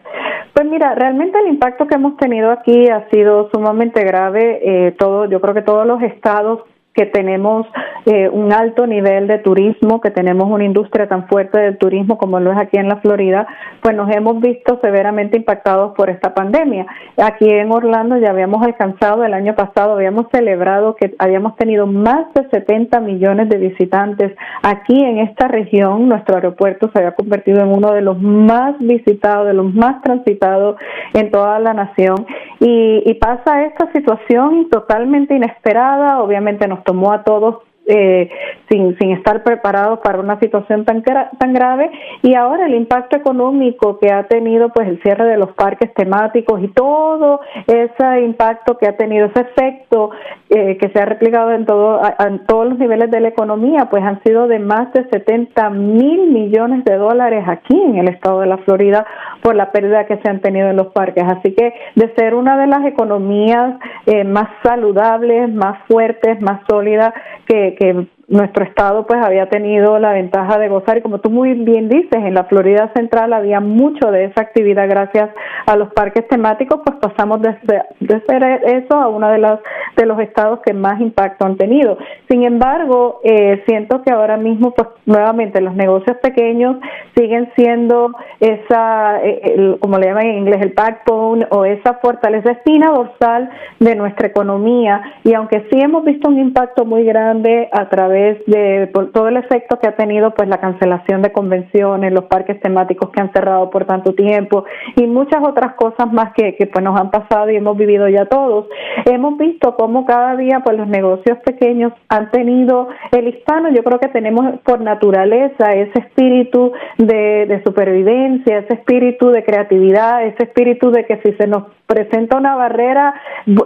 Pues mira, realmente el impacto que hemos tenido aquí ha sido sumamente grave. Eh, todo, yo creo que todos los estados que tenemos eh, un alto nivel de turismo, que tenemos una industria tan fuerte del turismo como lo es aquí en la Florida, pues nos hemos visto severamente impactados por esta pandemia. Aquí en Orlando ya habíamos alcanzado el año pasado, habíamos celebrado que habíamos tenido más de 70 millones de visitantes. Aquí en esta región, nuestro aeropuerto se había convertido en uno de los más visitados, de los más transitados en toda la nación. Y, y pasa esta situación totalmente inesperada, obviamente nos tomó a todos eh, sin, sin estar preparados para una situación tan, tan grave. Y ahora el impacto económico que ha tenido pues el cierre de los parques temáticos y todo ese impacto que ha tenido ese efecto eh, que se ha replicado en, todo, en todos los niveles de la economía pues han sido de más de 70 mil millones de dólares aquí en el estado de la Florida por la pérdida que se han tenido en los parques. Así que de ser una de las economías eh, más saludables más fuertes más sólidas que, que nuestro estado pues había tenido la ventaja de gozar y como tú muy bien dices, en la Florida Central había mucho de esa actividad gracias a los parques temáticos, pues pasamos de, de ser eso a uno de los, de los estados que más impacto han tenido. Sin embargo, eh, siento que ahora mismo pues nuevamente los negocios pequeños siguen siendo esa, eh, como le llaman en inglés, el backbone o esa fortaleza espina dorsal de nuestra economía y aunque sí hemos visto un impacto muy grande a través de todo el efecto que ha tenido pues la cancelación de convenciones, los parques temáticos que han cerrado por tanto tiempo y muchas otras cosas más que, que pues nos han pasado y hemos vivido ya todos. Hemos visto cómo cada día pues los negocios pequeños han tenido el hispano, yo creo que tenemos por naturaleza ese espíritu de, de supervivencia, ese espíritu de creatividad, ese espíritu de que si se nos presenta una barrera,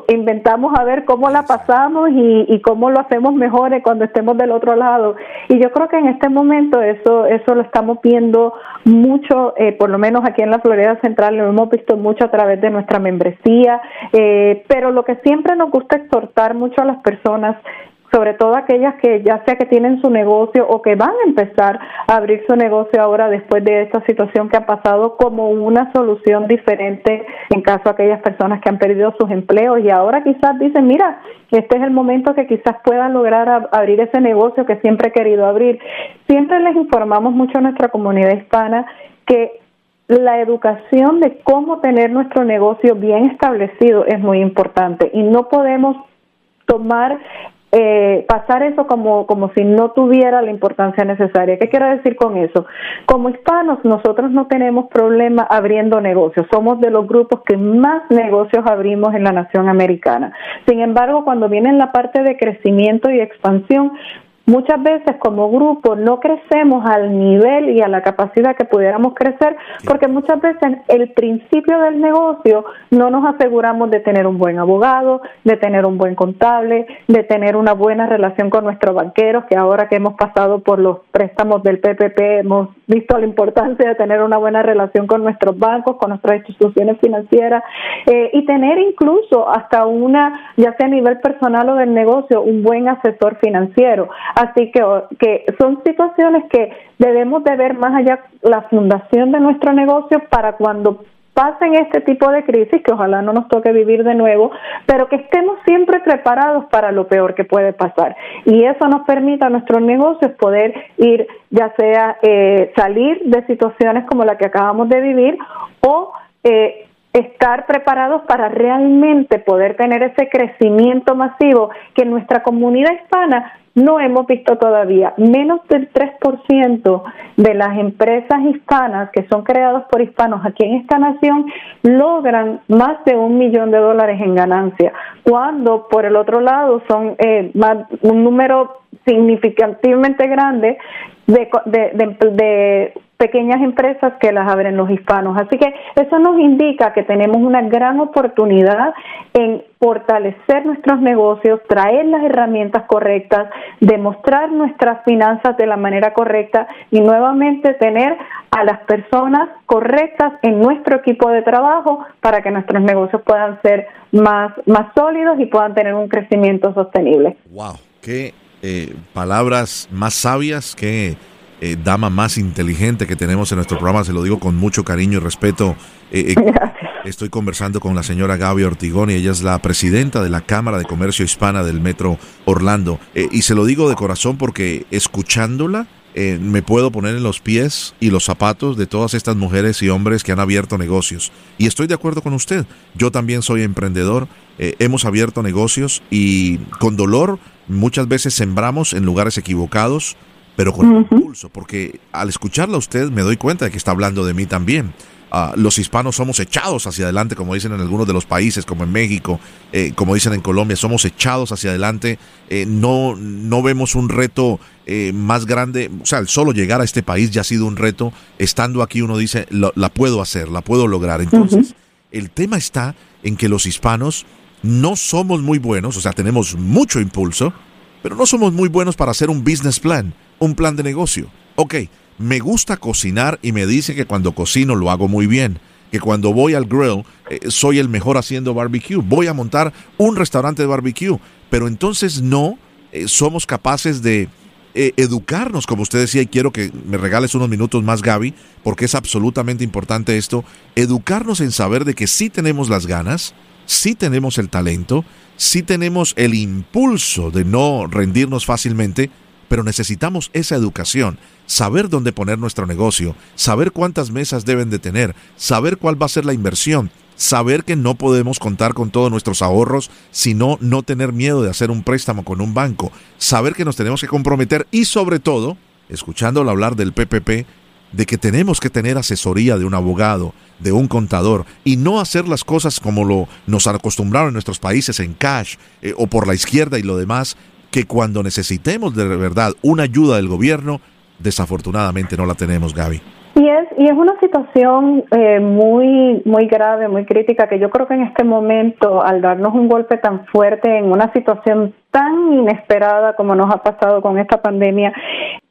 inventamos a ver cómo la pasamos y, y cómo lo hacemos mejor cuando estemos del otro lado. Y yo creo que en este momento eso, eso lo estamos viendo mucho, eh, por lo menos aquí en la Florida Central, lo hemos visto mucho a través de nuestra membresía, eh, pero lo que siempre nos gusta exhortar mucho a las personas sobre todo aquellas que ya sea que tienen su negocio o que van a empezar a abrir su negocio ahora después de esta situación que ha pasado como una solución diferente en caso de aquellas personas que han perdido sus empleos y ahora quizás dicen, mira, este es el momento que quizás puedan lograr abrir ese negocio que siempre he querido abrir. Siempre les informamos mucho a nuestra comunidad hispana que la educación de cómo tener nuestro negocio bien establecido es muy importante y no podemos tomar eh, pasar eso como, como si no tuviera la importancia necesaria. ¿Qué quiero decir con eso? Como hispanos, nosotros no tenemos problema abriendo negocios. Somos de los grupos que más negocios abrimos en la nación americana. Sin embargo, cuando viene en la parte de crecimiento y expansión, muchas veces como grupo no crecemos al nivel y a la capacidad que pudiéramos crecer porque muchas veces el principio del negocio no nos aseguramos de tener un buen abogado, de tener un buen contable, de tener una buena relación con nuestros banqueros, que ahora que hemos pasado por los préstamos del PPP hemos visto la importancia de tener una buena relación con nuestros bancos, con nuestras instituciones financieras eh, y tener incluso hasta una, ya sea a nivel personal o del negocio, un buen asesor financiero. Así que, que son situaciones que debemos de ver más allá la fundación de nuestro negocio para cuando pasen este tipo de crisis, que ojalá no nos toque vivir de nuevo, pero que estemos siempre preparados para lo peor que puede pasar. Y eso nos permite a nuestros negocios poder ir, ya sea eh, salir de situaciones como la que acabamos de vivir o eh, estar preparados para realmente poder tener ese crecimiento masivo que nuestra comunidad hispana no hemos visto todavía. Menos del 3% de las empresas hispanas que son creadas por hispanos aquí en esta nación logran más de un millón de dólares en ganancia, cuando por el otro lado son eh, un número significativamente grande de, de, de pequeñas empresas que las abren los hispanos. Así que eso nos indica que tenemos una gran oportunidad en fortalecer nuestros negocios, traer las herramientas correctas, demostrar nuestras finanzas de la manera correcta y nuevamente tener a las personas correctas en nuestro equipo de trabajo para que nuestros negocios puedan ser más, más sólidos y puedan tener un crecimiento sostenible. ¡Wow! ¡Qué eh, palabras más sabias! que eh, dama más inteligente que tenemos en nuestro programa, se lo digo con mucho cariño y respeto. Eh, eh, estoy conversando con la señora Gaby Ortigón y ella es la presidenta de la Cámara de Comercio Hispana del Metro Orlando. y se lo digo de corazón porque escuchándola, me puedo poner en los pies y los zapatos de todas estas mujeres y hombres que han abierto negocios. Y estoy de acuerdo con usted. Yo también soy emprendedor. hemos abierto negocios y con dolor muchas veces sembramos en lugares equivocados pero con impulso, porque al escucharla a usted me doy cuenta de que está hablando de mí también. Ah, los hispanos somos echados hacia adelante, como dicen en algunos de los países, como en México, eh, como dicen en Colombia, somos echados hacia adelante. Eh, no, no vemos un reto eh, más grande, o sea, el solo llegar a este país ya ha sido un reto. Estando aquí uno dice, la puedo hacer, la puedo lograr. Entonces, el tema está en que los hispanos no somos muy buenos, o sea, tenemos mucho impulso, pero no somos muy buenos para hacer un business plan un plan de negocio. Ok, me gusta cocinar y me dice que cuando cocino lo hago muy bien, que cuando voy al grill eh, soy el mejor haciendo barbecue, voy a montar un restaurante de barbecue, pero entonces no eh, somos capaces de eh, educarnos, como usted decía, y quiero que me regales unos minutos más, Gaby, porque es absolutamente importante esto, educarnos en saber de que sí tenemos las ganas, sí tenemos el talento, sí tenemos el impulso de no rendirnos fácilmente, pero necesitamos esa educación, saber dónde poner nuestro negocio, saber cuántas mesas deben de tener, saber cuál va a ser la inversión, saber que no podemos contar con todos nuestros ahorros, sino no tener miedo de hacer un préstamo con un banco, saber que nos tenemos que comprometer y sobre todo, escuchándolo hablar del PPP, de que tenemos que tener asesoría de un abogado, de un contador, y no hacer las cosas como lo nos acostumbraron en nuestros países en cash eh, o por la izquierda y lo demás, que cuando necesitemos de verdad una ayuda del gobierno, desafortunadamente no la tenemos, Gaby. Y es, y es una situación eh, muy, muy grave, muy crítica, que yo creo que en este momento, al darnos un golpe tan fuerte en una situación tan inesperada como nos ha pasado con esta pandemia,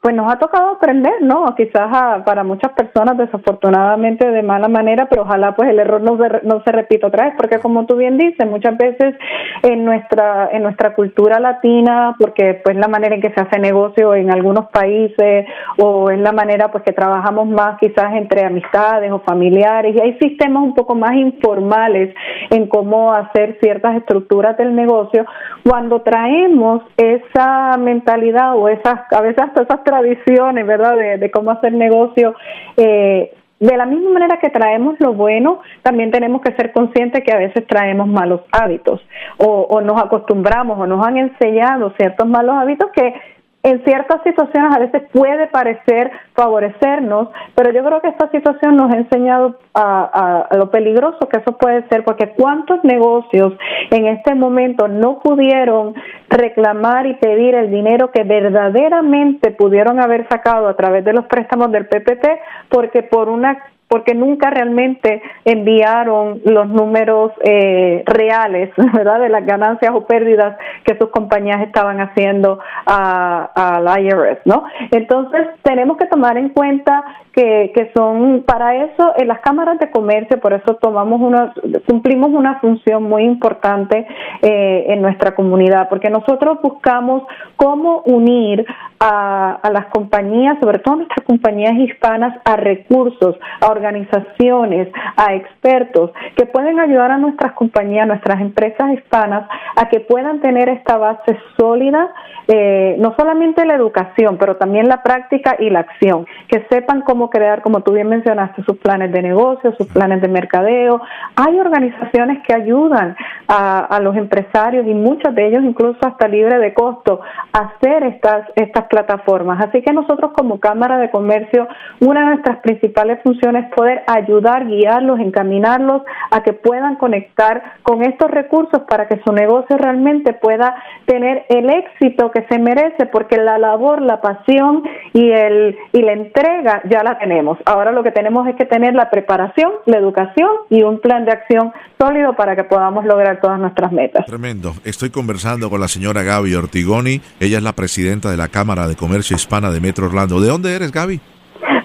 pues nos ha tocado aprender, ¿no? Quizás para muchas personas desafortunadamente de mala manera, pero ojalá pues el error no se, repita otra vez, porque como tú bien dices, muchas veces en nuestra en nuestra cultura latina, porque pues la manera en que se hace negocio en algunos países o es la manera pues que trabajamos más quizás entre amistades o familiares y hay sistemas un poco más informales en cómo hacer ciertas estructuras del negocio, cuando traemos esa mentalidad o esas a veces hasta esas tradiciones, ¿verdad? De, cómo hacer negocio, eh, de la misma manera que traemos lo bueno, también tenemos que ser conscientes que a veces traemos malos hábitos o, o nos acostumbramos o nos han enseñado ciertos malos hábitos que en ciertas situaciones a veces puede parecer favorecernos, pero yo creo que esta situación nos ha enseñado a, lo peligroso que eso puede ser, porque cuántos negocios en este momento no pudieron reclamar y pedir el dinero que verdaderamente pudieron haber sacado a través de los préstamos del PPP, porque por una porque nunca realmente enviaron los números eh, reales, ¿verdad?, de las ganancias o pérdidas que sus compañías estaban haciendo al IRS, ¿no? Entonces, tenemos que tomar en cuenta que, que son, para eso, en las cámaras de comercio, por eso tomamos una, cumplimos una función muy importante eh, en nuestra comunidad, porque nosotros buscamos cómo unir a, a las compañías, sobre todo nuestras compañías hispanas, a recursos, a organizaciones, a expertos que pueden ayudar a nuestras compañías, nuestras empresas hispanas, a que puedan tener esta base sólida, eh, no solamente la educación, pero también la práctica y la acción, que sepan cómo crear, como tú bien mencionaste, sus planes de negocio, sus planes de mercadeo. Hay organizaciones que ayudan a, a los empresarios y muchos de ellos incluso hasta libre de costo a hacer estas, estas plataformas. Así que nosotros como Cámara de Comercio, una de nuestras principales funciones poder ayudar, guiarlos, encaminarlos a que puedan conectar con estos recursos para que su negocio realmente pueda tener el éxito que se merece, porque la labor, la pasión y, el, y la entrega ya la tenemos. Ahora lo que tenemos es que tener la preparación, la educación y un plan de acción sólido para que podamos lograr todas nuestras metas. Tremendo. Estoy conversando con la señora Gaby Ortigoni. Ella es la presidenta de la Cámara de Comercio Hispana de Metro Orlando. ¿De dónde eres, Gaby?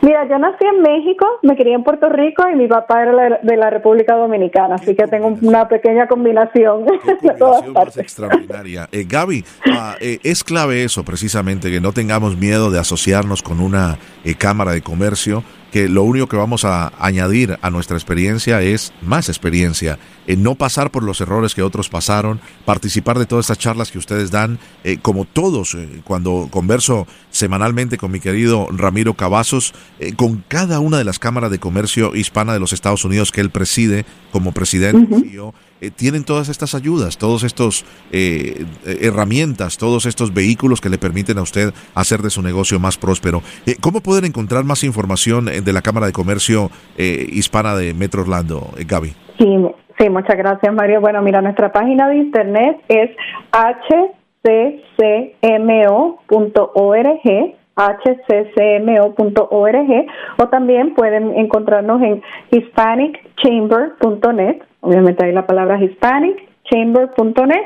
Mira, yo nací en México, me crié en Puerto Rico y mi papá era de la República Dominicana, así que tengo una pequeña combinación, de todas partes. extraordinaria. Eh, Gaby, ah, eh, es clave eso precisamente, que no tengamos miedo de asociarnos con una eh, Cámara de Comercio que lo único que vamos a añadir a nuestra experiencia es más experiencia, en no pasar por los errores que otros pasaron, participar de todas estas charlas que ustedes dan, eh, como todos, eh, cuando converso semanalmente con mi querido Ramiro Cavazos, eh, con cada una de las cámaras de comercio hispana de los Estados Unidos que él preside como presidente, eh, tienen todas estas ayudas, todos estos eh, herramientas, todos estos vehículos que le permiten a usted hacer de su negocio más próspero. Eh, ¿Cómo pueden encontrar más información de la Cámara de Comercio Hispana de Metro Orlando, Gaby? Sí, sí, muchas gracias, Mario. Bueno, mira, nuestra página de internet es hccmo.org hccmo.org o también pueden encontrarnos en hispanicchamber.net obviamente hay la palabra hispanic chamber.net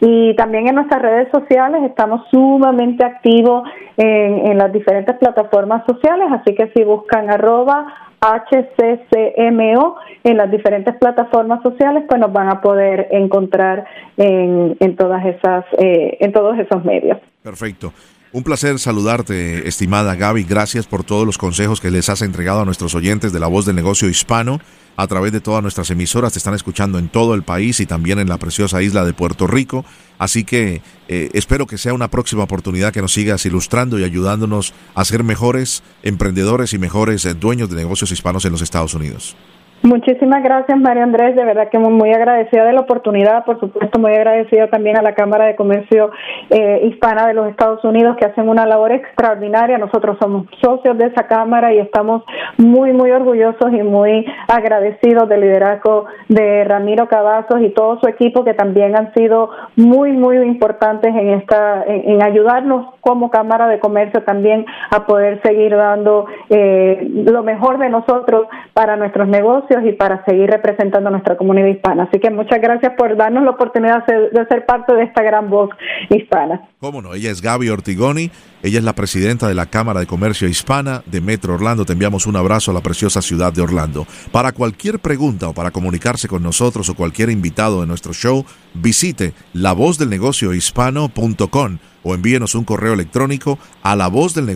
y también en nuestras redes sociales estamos sumamente activos en, las diferentes plataformas sociales, así que si buscan arroba HCCMO en las diferentes plataformas sociales, pues nos van a poder encontrar en, en todas esas, eh, en todos esos medios. Perfecto. Un placer saludarte, estimada Gaby. Gracias por todos los consejos que les has entregado a nuestros oyentes de la voz del negocio hispano. A través de todas nuestras emisoras te están escuchando en todo el país y también en la preciosa isla de Puerto Rico. Así que eh, espero que sea una próxima oportunidad que nos sigas ilustrando y ayudándonos a ser mejores emprendedores y mejores eh, dueños de negocios hispanos en los Estados Unidos. Muchísimas gracias, María Andrés. De verdad que muy, agradecida de la oportunidad. Por supuesto, muy agradecida también a la Cámara de Comercio eh, Hispana de los Estados Unidos, que hacen una labor extraordinaria. Nosotros somos socios de esa Cámara y estamos muy, muy orgullosos y muy agradecidos del liderazgo de Ramiro Cavazos y todo su equipo, que también han sido muy, muy importantes en, esta, en, ayudarnos como Cámara de Comercio también a poder seguir dando eh, lo mejor de nosotros para nuestros negocios y para seguir representando a nuestra comunidad hispana. Así que muchas gracias por darnos la oportunidad de ser parte de esta gran voz hispana. Cómo no, ella es Gaby Ortigoni, ella es la presidenta de la Cámara de Comercio Hispana de Metro Orlando. Te enviamos un abrazo a la preciosa ciudad de Orlando. Para cualquier pregunta o para comunicarse con nosotros o cualquier invitado de nuestro show, visite lavozdelnegociohispano.com o envíenos un correo electrónico a la voz del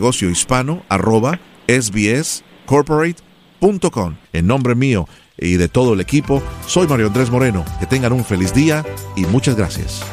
en nombre mío y de todo el equipo, soy Mario Andrés Moreno. Que tengan un feliz día y muchas gracias.